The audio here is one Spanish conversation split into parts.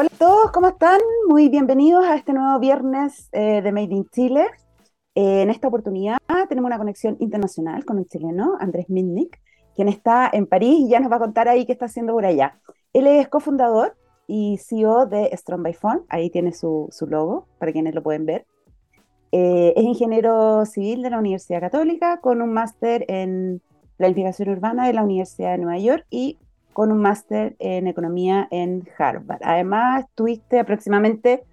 Hola a todos, ¿cómo están? Muy bienvenidos a este nuevo viernes eh, de Made in Chile. Eh, en esta oportunidad tenemos una conexión internacional con un chileno, Andrés Minnik, quien está en París y ya nos va a contar ahí qué está haciendo por allá. Él es cofundador y CEO de Strong by Phone, ahí tiene su, su logo para quienes lo pueden ver. Eh, es ingeniero civil de la Universidad Católica con un máster en planificación urbana de la Universidad de Nueva York y con un máster en economía en Harvard. Además, estuviste aproximadamente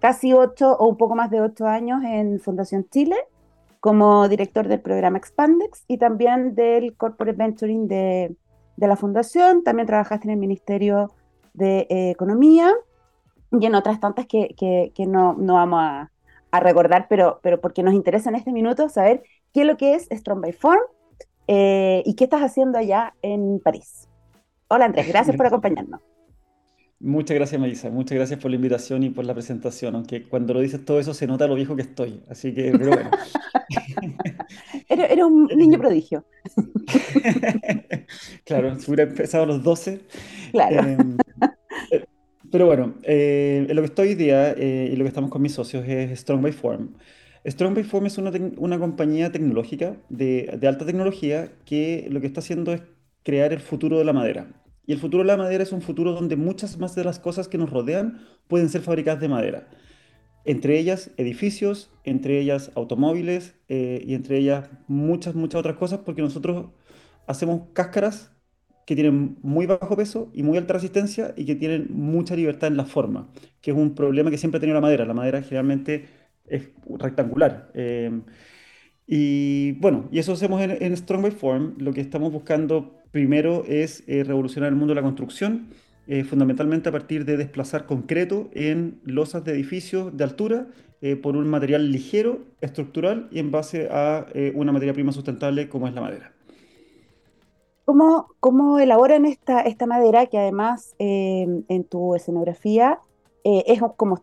casi ocho o un poco más de ocho años en Fundación Chile como director del programa Expandex y también del Corporate Venturing de, de la Fundación. También trabajaste en el Ministerio de eh, Economía y en otras tantas que, que, que no, no, vamos a, a, recordar, pero, pero porque nos interesa en este minuto saber qué es lo que es Strong by Form eh, y qué estás haciendo allá en París. Hola Andrés, gracias por acompañarnos. Muchas gracias, Melissa. Muchas gracias por la invitación y por la presentación. Aunque cuando lo dices todo eso se nota lo viejo que estoy. Así que, pero bueno. era, un niño prodigio. claro, si hubiera empezado a los 12. Claro. Em, eh, pero bueno, eh, lo que estoy hoy día eh, y lo que estamos con mis socios es Strong by Form. Strong by Form es una, una compañía tecnológica de, de alta tecnología que lo que está haciendo es crear el futuro de la madera. Y el futuro de la madera es un futuro donde muchas más de las cosas que nos rodean pueden ser fabricadas de madera. Entre ellas edificios, entre ellas automóviles eh, y entre ellas muchas, muchas otras cosas porque nosotros hacemos cáscaras que tienen muy bajo peso y muy alta resistencia y que tienen mucha libertad en la forma, que es un problema que siempre ha tenido la madera. La madera generalmente es rectangular. Eh, y bueno, y eso hacemos en, en Strong by Form. Lo que estamos buscando primero es eh, revolucionar el mundo de la construcción, eh, fundamentalmente a partir de desplazar concreto en losas de edificios de altura eh, por un material ligero, estructural y en base a una materia prima sustentable como es la madera. ¿Cómo, cómo elaboran esta, esta madera que además en tu escenografía es como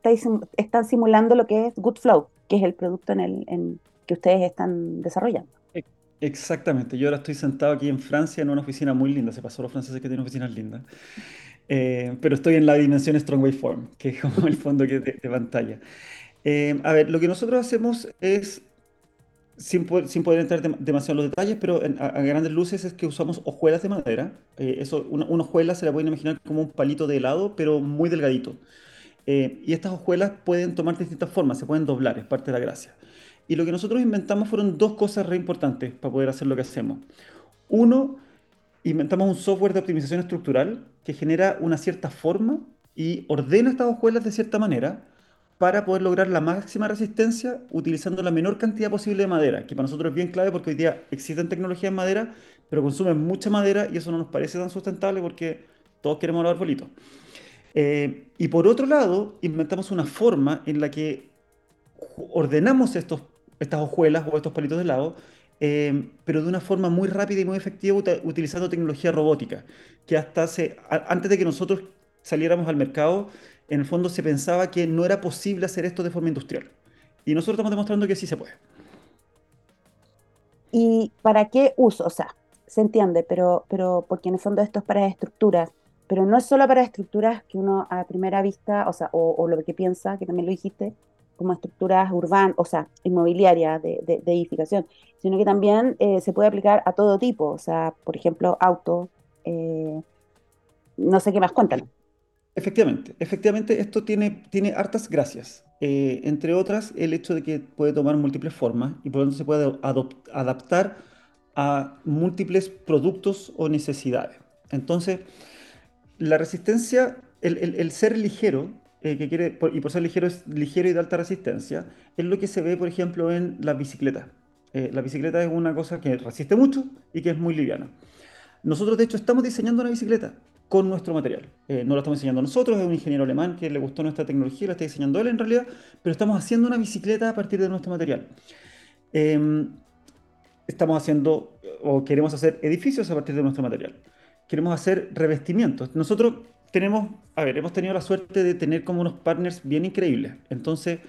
están simulando lo que es Good Flow, que es el producto en el, que ustedes están desarrollando? Exactamente, yo ahora estoy sentado aquí en Francia en una oficina muy linda, se pasó los franceses que tienen oficinas lindas, eh, pero estoy en la dimensión Strong Waveform, que es como el fondo que de, de pantalla. Eh, a ver, lo que nosotros hacemos es, sin poder, sin poder entrar de, demasiado en los detalles, pero en, a, a, grandes luces es que usamos hojuelas de madera. Eh, eso, una, una, hojuela se la pueden imaginar como un palito de helado, pero muy delgadito. y estas hojuelas pueden tomar distintas formas, se pueden doblar, es parte de la gracia. Y lo que nosotros inventamos fueron dos cosas re importantes para poder hacer lo que hacemos. Uno, inventamos un software de optimización estructural que genera una cierta forma y ordena estas hojuelas de cierta manera para poder lograr la máxima resistencia utilizando la menor cantidad posible de madera, que para nosotros es bien clave porque hoy día existen tecnologías en madera, pero consumen mucha madera y eso no nos parece tan sustentable porque todos queremos los arbolitos. Eh, y por otro lado, inventamos una forma en la que ordenamos estos estas hojuelas o estos palitos de helado, eh, pero de una forma muy rápida y muy efectiva utilizando tecnología robótica, que hasta hace, antes de que nosotros saliéramos al mercado, en el fondo se pensaba que no era posible hacer esto de forma industrial. Y nosotros estamos demostrando que sí se puede. ¿Y para qué uso? O sea, se entiende, pero, pero porque en el fondo esto es para estructuras, pero no es solo para estructuras que uno a primera vista, o sea, o, o lo que piensa, que también lo dijiste, como estructuras urbanas, o sea, inmobiliarias de, de, edificación, sino que también eh, se puede aplicar a todo tipo, o sea, por ejemplo, auto, eh, no sé qué más, cuéntanos. Efectivamente, efectivamente esto tiene, tiene hartas gracias, eh, entre otras el hecho de que puede tomar múltiples formas y por lo tanto se puede adaptar a múltiples productos o necesidades. Entonces, la resistencia, el, el ser ligero, eh, que quiere, por, y por ser ligero es ligero y de alta resistencia, es lo que se ve, por ejemplo, en las bicicletas. Eh, la bicicleta es una cosa que resiste mucho y que es muy liviana. Nosotros, de hecho, estamos diseñando una bicicleta con nuestro material. Eh, no lo estamos diseñando nosotros, es un ingeniero alemán que le gustó nuestra tecnología, la está diseñando él en realidad, pero estamos haciendo una bicicleta a partir de nuestro material. Eh, estamos haciendo o queremos hacer edificios a partir de nuestro material. Queremos hacer revestimientos. Nosotros tenemos, a ver, hemos tenido la suerte de tener como unos partners bien increíbles. Entonces,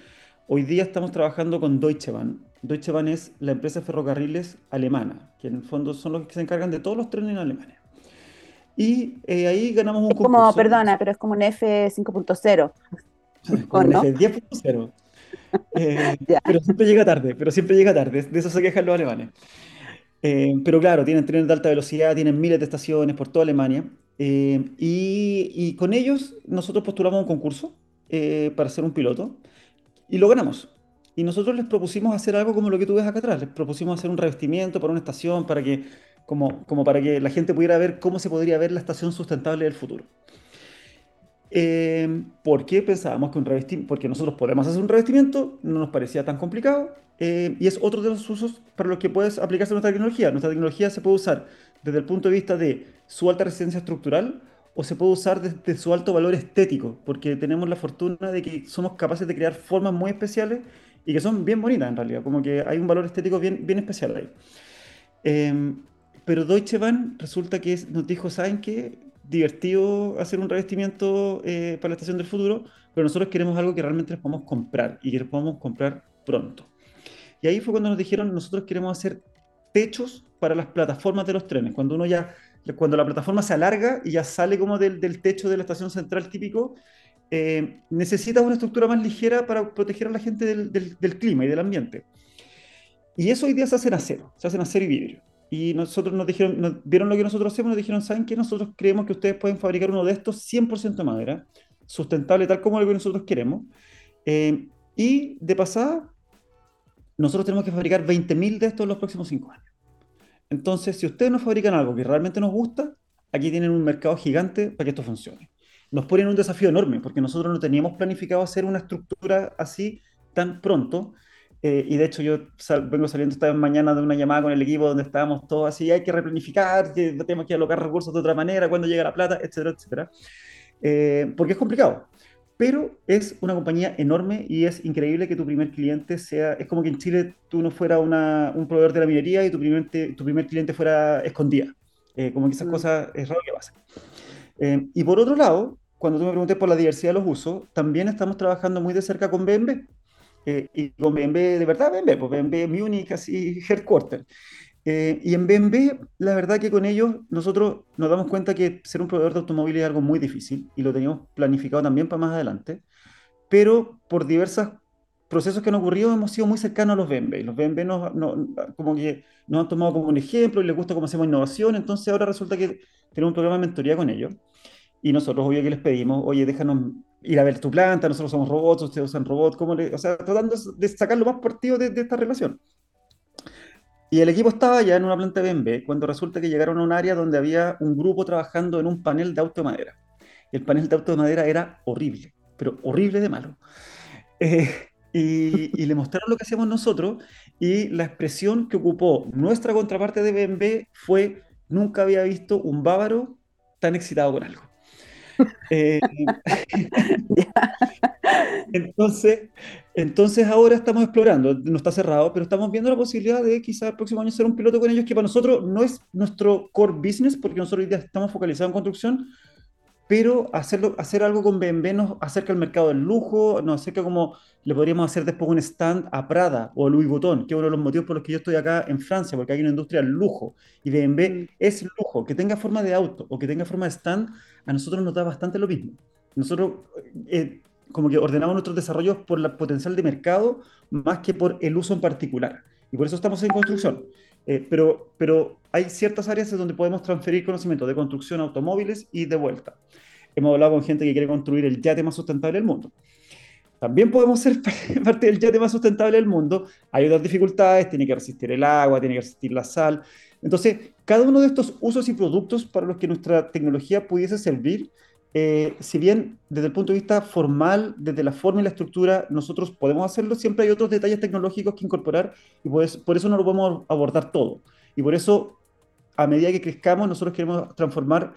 hoy día estamos trabajando con Deutsche Bahn. Deutsche Bahn es la empresa de ferrocarriles alemana, que en el fondo son los que se encargan de todos los trenes en Alemania. y eh, ahí ganamos un es concurso. Como, perdona, pero es como un F 5.0 como un F 10.0. Eh, pero siempre llega tarde, pero siempre llega tarde, de eso se quejan los alemanes. Eh, pero claro, tienen trenes de alta velocidad, tienen miles de estaciones por toda Alemania. Eh, y, y, con ellos nosotros postulamos un concurso para ser un piloto y lo ganamos. Y nosotros les propusimos hacer algo como lo que tú ves acá atrás. Les propusimos hacer un revestimiento para una estación, para que, como, como para que la gente pudiera ver cómo se podría ver la estación sustentable del futuro. Eh, porque pensábamos que un revestimiento, porque nosotros podemos hacer un revestimiento, no nos parecía tan complicado, eh, y es otro de los usos para los que puedes aplicarse nuestra tecnología. Nuestra tecnología se puede usar desde el punto de vista de su alta resistencia estructural o se puede usar desde su alto valor estético, porque tenemos la fortuna de que somos capaces de crear formas muy especiales y que son bien bonitas en realidad, como que hay un valor estético bien, bien especial ahí. Eh, pero Deutsche Bahn resulta que nos dijo, ¿saben qué? Divertido hacer un revestimiento eh, para la estación del futuro, pero nosotros queremos algo que realmente les podamos comprar y que les podamos comprar pronto. Y ahí fue cuando nos dijeron, nosotros queremos hacer techos para las plataformas de los trenes. Cuando uno ya, cuando la plataforma se alarga y ya sale como del, del techo de la estación central típico, eh, necesita una estructura más ligera para proteger a la gente del, del, clima y del ambiente. Y eso hoy día se hace en acero, se hace en acero y vidrio. Y nosotros nos dijeron, nos, vieron lo que nosotros hacemos, nos dijeron, ¿saben qué? Nosotros creemos que ustedes pueden fabricar uno de estos 100% de madera, sustentable tal como lo que nosotros queremos. Eh, y de pasada, nosotros tenemos que fabricar 20.000 de estos en los próximos 5 años. Entonces, si ustedes nos fabrican algo que realmente nos gusta, aquí tienen un mercado gigante para que esto funcione nos ponen un desafío enorme, porque nosotros no teníamos planificado hacer una estructura así tan pronto. Eh, y de hecho yo vengo saliendo esta mañana de una llamada con el equipo donde estábamos todos así, hay que replanificar, que tenemos que alocar recursos de otra manera, cuando llega la plata, etcétera, etcétera. Eh, porque es complicado. Pero es una compañía enorme y es increíble que tu primer cliente sea, es como que en Chile tú no fuera una, un proveedor de la minería y tu primer, tu primer cliente fuera escondida. Eh, como que esas mm. cosas es raro que pasen. y por otro lado, cuando tú me pregunté por la diversidad de los usos, también estamos trabajando muy de cerca con BMW. Eh, y con BMW, de verdad, BMW, pues BMW Munich, así, headquarter. Eh, y en BMW, la verdad que con ellos nosotros nos damos cuenta que ser un proveedor de automóviles es algo muy difícil y lo teníamos planificado también para más adelante, pero por diversos procesos que han ocurrido hemos sido muy cercanos a los BMW. Los BMW nos, como que nos han tomado como un ejemplo y les gusta cómo hacemos innovación, entonces ahora resulta que tenemos un programa de mentoría con ellos. Y nosotros, obvio que les pedimos, oye, déjanos ir a ver tu planta, nosotros somos robots, ustedes usan robots, ¿cómo le...? o sea, tratando de sacar lo más partido de, esta relación. Y el equipo estaba ya en una planta BMW cuando resulta que llegaron a un área donde había un grupo trabajando en un panel de auto de madera. El panel de auto de madera era horrible, pero horrible de malo. Eh, y, y, le mostraron lo que hacíamos nosotros y la expresión que ocupó nuestra contraparte de BMW fue, nunca había visto un bávaro tan excitado con algo. Eh, entonces, entonces ahora estamos explorando, no está cerrado, pero estamos viendo la posibilidad de quizás el próximo año ser un piloto con ellos, que para nosotros no es nuestro core business, porque nosotros hoy día estamos focalizados en construcción, pero hacerlo, hacer algo con BMW nos acerca al mercado del lujo, nos acerca como le podríamos hacer después un stand a Prada o a Louis Vuitton, que es uno de los motivos por los que yo estoy acá en Francia, porque hay una industria del lujo y BMW mm. es lujo, que tenga forma de auto o que tenga forma de stand, a nosotros nos da bastante lo mismo. Nosotros eh, como que ordenamos nuestros desarrollos por el potencial de mercado más que por el uso en particular. Y por eso estamos en construcción. Eh, pero, pero hay ciertas áreas en donde podemos transferir conocimiento de construcción automóviles y de vuelta. Hemos hablado con gente que quiere construir el yate más sustentable del mundo. También podemos ser parte del yate más sustentable del mundo. Hay otras dificultades, tiene que resistir el agua, tiene que resistir la sal. Entonces, cada uno de estos usos y productos para los que nuestra tecnología pudiese servir, eh, si bien desde el punto de vista formal, desde la forma y la estructura, nosotros podemos hacerlo, siempre hay otros detalles tecnológicos que incorporar y pues, por eso no lo podemos abordar todo. Y por eso, a medida que crezcamos, nosotros queremos transformar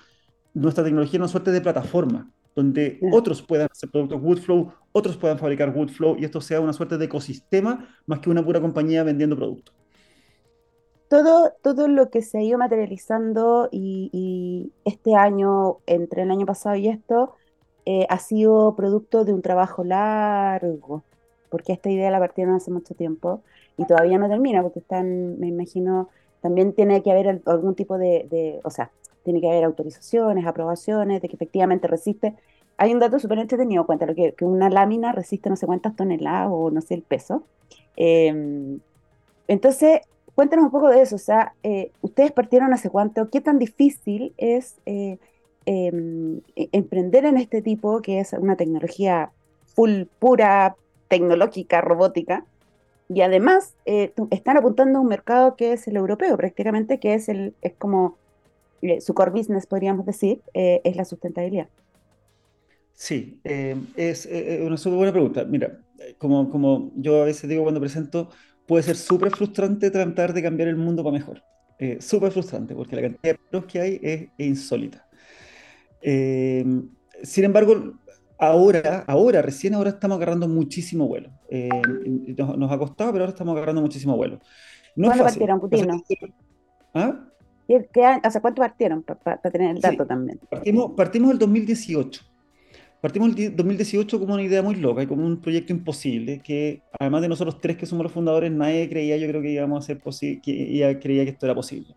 nuestra tecnología en una suerte de plataforma, donde otros puedan hacer productos Woodflow, otros puedan fabricar Woodflow y esto sea una suerte de ecosistema más que una pura compañía vendiendo productos todo, todo lo que se ha ido materializando y, este año, entre el año pasado y esto, eh, ha sido producto de un trabajo largo, porque esta idea la partieron hace mucho tiempo y todavía no termina, porque están, me imagino, también tiene que haber algún tipo de, o sea, tiene que haber autorizaciones, aprobaciones, de que efectivamente resiste. Hay un dato súper entretenido, cuéntalo, que, que una lámina resiste no sé cuántas toneladas o no sé el peso. Em, entonces, cuéntanos un poco de eso, o sea, eh, ustedes partieron hace cuánto, qué tan difícil es eh, em, e, emprender en este tipo, que es una tecnología full, pura, tecnológica, robótica, y además eh, están apuntando a un mercado que es el europeo prácticamente, que es, el, es como su core business, podríamos decir, es la sustentabilidad. Sí, es una súper buena pregunta. Mira, como, como yo a veces digo cuando presento, puede ser súper frustrante tratar de cambiar el mundo para mejor. Eh, súper frustrante, porque la cantidad de pros que hay es, insólita. Eh, sin embargo, ahora, ahora, recién ahora estamos agarrando muchísimo vuelo. Eh, nos, ha costado, pero ahora estamos agarrando muchísimo vuelo. No ¿Cuándo partieron, Putino? ¿Ah? ¿Cuánto partieron? Para tener el dato también. Partimos, partimos el 2018. Partimos el 2018 como una idea muy loca y como un proyecto imposible, que además de nosotros tres que somos los fundadores, nadie creía, yo creo que íbamos a ser posible, que creía que esto era posible.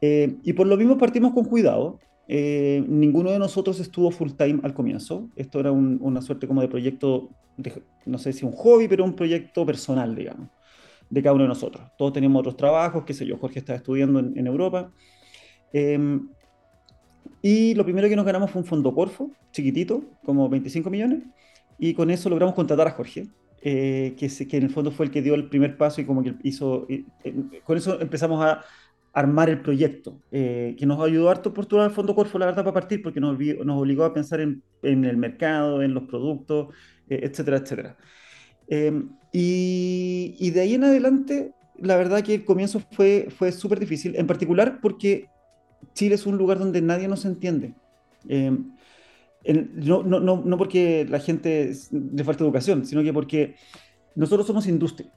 Eh, y por lo mismo partimos con cuidado. Eh, ninguno de nosotros estuvo full time al comienzo. Esto era una suerte como de proyecto, no sé si un hobby, pero un proyecto personal, digamos, de cada uno de nosotros. Todos teníamos otros trabajos, qué sé yo, Jorge estaba estudiando en, en Europa. Eh, y lo primero que nos ganamos fue un fondo Corfo, chiquitito, como 25 millones, y con eso logramos contratar a Jorge, eh, que, que, en el fondo fue el que dio el primer paso y como que hizo, eh, con eso empezamos a armar el proyecto, eh, que nos ayudó harto por todo el fondo Corfo, la verdad, para partir, porque nos, nos obligó a pensar en, en, el mercado, en los productos, etcétera, etcétera. Y, y, de ahí en adelante, la verdad que el comienzo fue, fue súper difícil, en particular porque Chile es un lugar donde nadie nos entiende. Eh, no, no, no, no, porque la gente le falta educación, sino que porque nosotros somos industria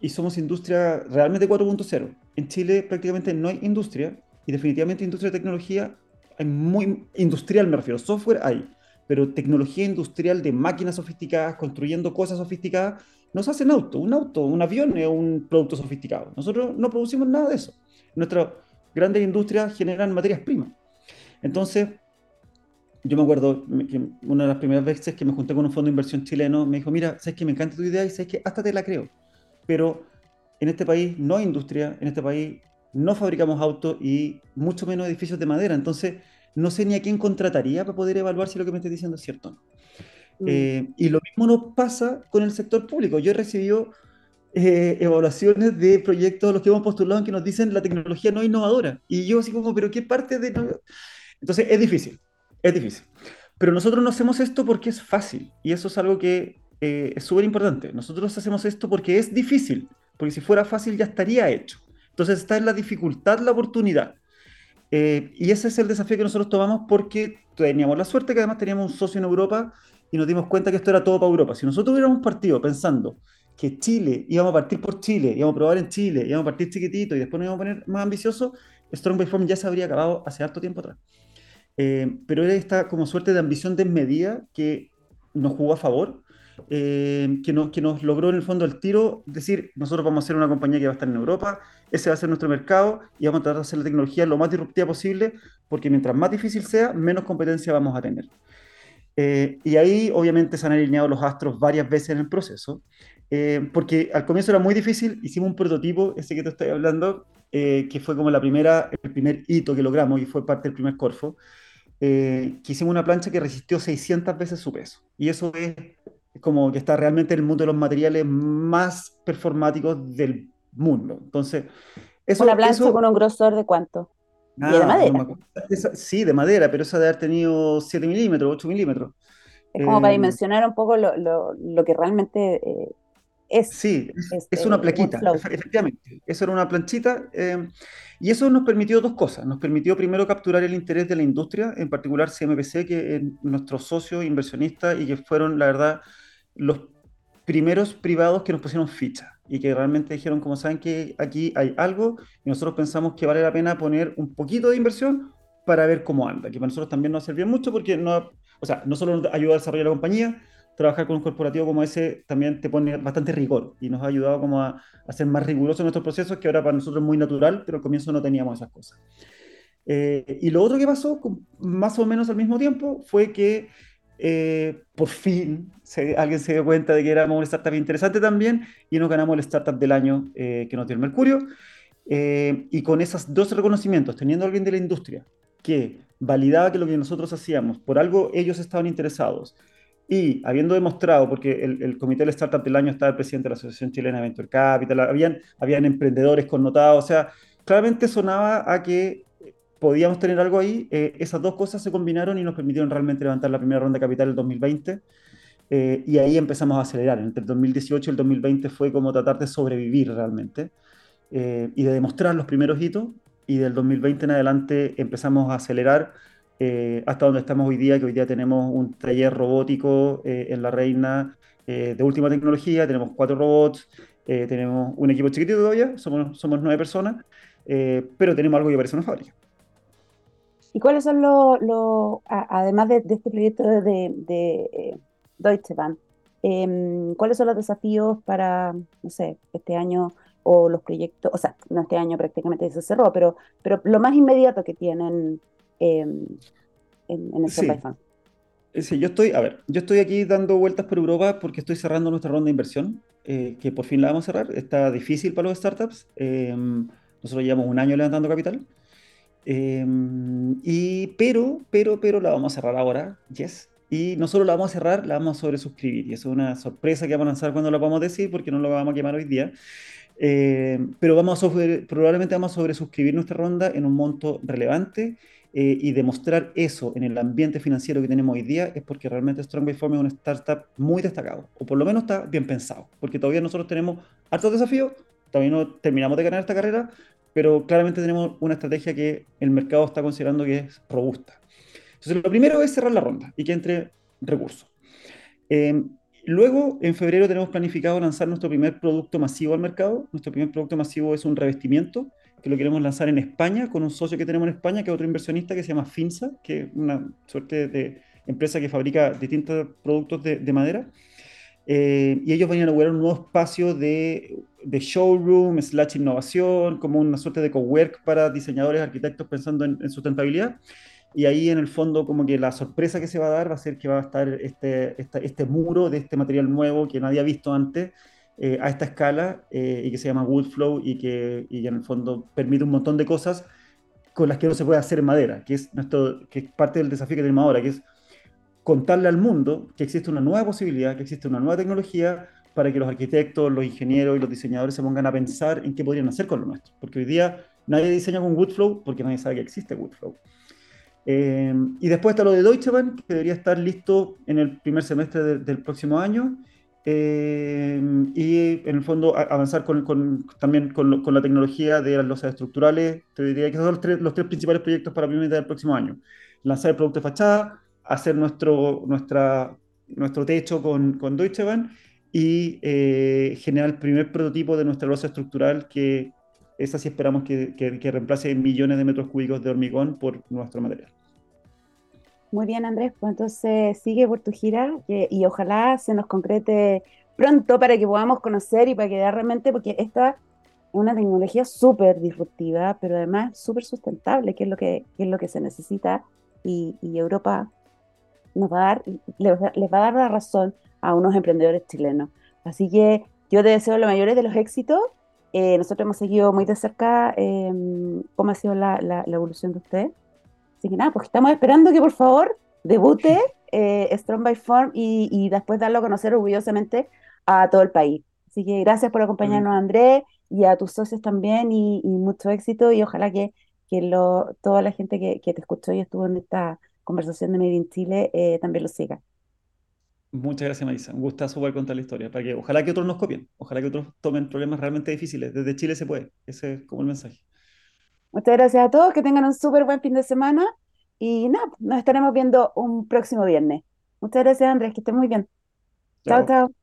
y somos industria realmente 4.0. En Chile prácticamente no hay industria y definitivamente industria de tecnología hay muy industrial me refiero, software hay, pero tecnología industrial de máquinas sofisticadas, construyendo cosas sofisticadas, nos hacen auto, un auto, un avión es un producto sofisticado. Nosotros no producimos nada de eso. Nuestra grandes industrias generan materias primas. Entonces, yo me acuerdo que una de las primeras veces que me junté con un fondo de inversión chileno, me dijo, mira, sabes que me encanta tu idea y sabes que hasta te la creo, pero en este país no hay industria, en este país no fabricamos autos y mucho menos edificios de madera, entonces no sé ni a quién contrataría para poder evaluar si lo que me estoy diciendo es cierto o no. Mm. Eh, y lo mismo nos pasa con el sector público. Yo he recibido eh, evaluaciones de proyectos los que hemos postulado en que nos dicen la tecnología no innovadora. Y yo así como, pero ¿qué parte de...? Entonces es difícil, es difícil. Pero nosotros no hacemos esto porque es fácil. Y eso es algo que eh, es súper importante. Nosotros hacemos esto porque es difícil. Porque si fuera fácil ya estaría hecho. Entonces está en la dificultad la oportunidad. Eh, y ese es el desafío que nosotros tomamos porque teníamos la suerte que además teníamos un socio en Europa y nos dimos cuenta que esto era todo para Europa. Si nosotros hubiéramos partido pensando que Chile, íbamos a partir por Chile, íbamos a probar en Chile, íbamos a partir chiquitito y después nos íbamos a poner más ambicioso, Strong Form ya se habría acabado hace harto tiempo atrás. Eh, pero era esta como suerte de ambición desmedida que nos jugó a favor, eh, que, nos, que nos logró en el fondo el tiro, decir, nosotros vamos a ser una compañía que va a estar en Europa, ese va a ser nuestro mercado y vamos a tratar de hacer la tecnología lo más disruptiva posible, porque mientras más difícil sea, menos competencia vamos a tener. Eh, y ahí obviamente se han alineado los astros varias veces en el proceso. Eh, porque al comienzo era muy difícil, hicimos un prototipo, ese que te estoy hablando, eh, que fue como la primera, el primer hito que logramos y fue parte del primer Corfo, eh, que hicimos una plancha que resistió 600 veces su peso. Y eso es como que está realmente en el mundo de los materiales más performáticos del mundo. Entonces, eso, ¿Una plancha con un grosor de cuánto? ¿Y de madera? sí, de madera, pero esa de haber tenido 7 milímetros, 8 milímetros. Es como para dimensionar un poco lo, lo, lo que realmente es, sí, es, una plaquita, efectivamente. Eso era una planchita. Eh, y eso nos permitió dos cosas. Nos permitió primero capturar el interés de la industria, en particular CMPC, que es nuestro socio inversionista y que fueron, la verdad, los primeros privados que nos pusieron ficha y que realmente dijeron, como saben que aquí hay algo, y nosotros pensamos que vale la pena poner un poquito de inversión para ver cómo anda, que para nosotros también nos sirvió mucho porque no, o sea, no solo nos ayuda a desarrollar la compañía, trabajar con un corporativo como ese también te pone bastante rigor y nos ha ayudado como a, ser más rigurosos en nuestros procesos, que ahora para nosotros es muy natural, pero al comienzo no teníamos esas cosas. Eh, y lo otro que pasó, más o menos al mismo tiempo, fue que eh, por fin alguien se dio cuenta de que éramos una startup interesante también y nos ganamos el startup del año eh, que nos dio el Mercurio. y con esos dos reconocimientos, teniendo a alguien de la industria que validaba que lo que nosotros hacíamos, por algo ellos estaban interesados, y habiendo demostrado, porque el, el, comité del startup del año estaba el presidente de la Asociación Chilena de Venture Capital, habían, habían emprendedores connotados, o sea, claramente sonaba a que podíamos tener algo ahí. Eh, esas dos cosas se combinaron y nos permitieron realmente levantar la primera ronda de capital en el 2020. Eh, y ahí empezamos a acelerar. Entre el 2018 y el 2020 fue como tratar de sobrevivir realmente eh, y de demostrar los primeros hitos. Y del 2020 en adelante empezamos a acelerar hasta donde estamos hoy día, que hoy día tenemos un taller robótico en La Reina de última tecnología, tenemos cuatro robots, tenemos un equipo chiquitito todavía, somos, somos nueve personas, pero tenemos algo que parece una fábrica. ¿Y cuáles son los, además de, este proyecto de, eh, Deutsche Bahn, em, cuáles son los desafíos para, no sé, este año o los proyectos, o sea, no este año prácticamente se cerró, pero, pero lo más inmediato que tienen em, en, en el sí. Eh, sí, yo estoy, a ver, yo estoy aquí dando vueltas por Europa porque estoy cerrando nuestra ronda de inversión, eh, que por fin la vamos a cerrar. Está difícil para los startups. Em, nosotros llevamos un año levantando capital. Em, y, pero, pero, pero la vamos a cerrar ahora, yes. Y no solo la vamos a cerrar, la vamos a sobresuscribir. Y eso es una sorpresa que vamos a lanzar cuando lo vamos a decir, porque no lo vamos a quemar hoy día. Pero vamos a probablemente vamos a sobresuscribir nuestra ronda en un monto relevante eh, y demostrar eso en el ambiente financiero que tenemos hoy día es porque realmente Strong by Form es una startup muy destacado, o por lo menos está bien pensado, porque todavía nosotros tenemos hartos desafíos, todavía no terminamos de ganar esta carrera, pero claramente tenemos una estrategia que el mercado está considerando que es robusta. Entonces, lo primero es cerrar la ronda y que entre recursos. Eh, luego, en febrero tenemos planificado lanzar nuestro primer producto masivo al mercado. Nuestro primer producto masivo es un revestimiento que lo queremos lanzar en España con un socio que tenemos en España, que es otro inversionista que se llama Finsa, que es una suerte de empresa que fabrica distintos productos de, de madera. Eh, y ellos van a inaugurar un nuevo espacio de, de, showroom, slash innovación, como una suerte de cowork para diseñadores, arquitectos pensando en, sustentabilidad. Y ahí en el fondo como que la sorpresa que se va a dar va a ser que va a estar este, este muro de este material nuevo que nadie ha visto antes eh, a esta escala eh, y que se llama Woodflow y que, y en el fondo permite un montón de cosas con las que no se puede hacer en madera, que es, nuestro, que es parte del desafío que tenemos ahora, que es contarle al mundo que existe una nueva posibilidad, que existe una nueva tecnología para que los arquitectos, los ingenieros y los diseñadores se pongan a pensar en qué podrían hacer con lo nuestro. Porque hoy día nadie diseña con Woodflow porque nadie sabe que existe Woodflow. Eh, y después está lo de Deutsche Bank, que debería estar listo en el primer semestre del próximo año. Eh, y en el fondo avanzar con, con, también con, con, la tecnología de las losas estructurales. Te diría que son los tres, los tres principales proyectos para primera del próximo año. Lanzar el producto de fachada, hacer nuestro, nuestra, nuestro techo con, con Deutsche Bahn y eh, generar el primer prototipo de nuestra losa estructural que esa sí esperamos que, que, reemplace millones de metros cúbicos de hormigón por nuestro material. Muy bien, Andrés, pues entonces sigue por tu gira y, ojalá se nos concrete pronto para que podamos conocer y para que realmente, porque esta es una tecnología súper disruptiva, pero además súper sustentable, que es lo que, es lo que se necesita y, Europa nos va a dar, les, va a dar la razón a unos emprendedores chilenos. Así que yo te deseo los mayores de los éxitos. Eh, nosotros hemos seguido muy de cerca em, cómo ha sido la, la, evolución de usted. Así que nada, pues estamos esperando que por favor debute eh, Strong by Form y, y, después darlo a conocer orgullosamente a todo el país. Así que gracias por acompañarnos, Andrés, y a tus socios también, y, y mucho éxito, y ojalá que, que lo, toda la gente que, que te escuchó y estuvo en esta conversación de Made in Chile eh, también lo siga. Muchas gracias, Marisa. Un gustazo poder contar la historia. Para que, ojalá que otros nos copien. Ojalá que otros tomen problemas realmente difíciles. Desde Chile se puede. Ese es como el mensaje. Muchas gracias a todos. Que tengan un súper buen fin de semana. Y nada, nos estaremos viendo un próximo viernes. Muchas gracias, Andrés. Que estén muy bien. chao. chao.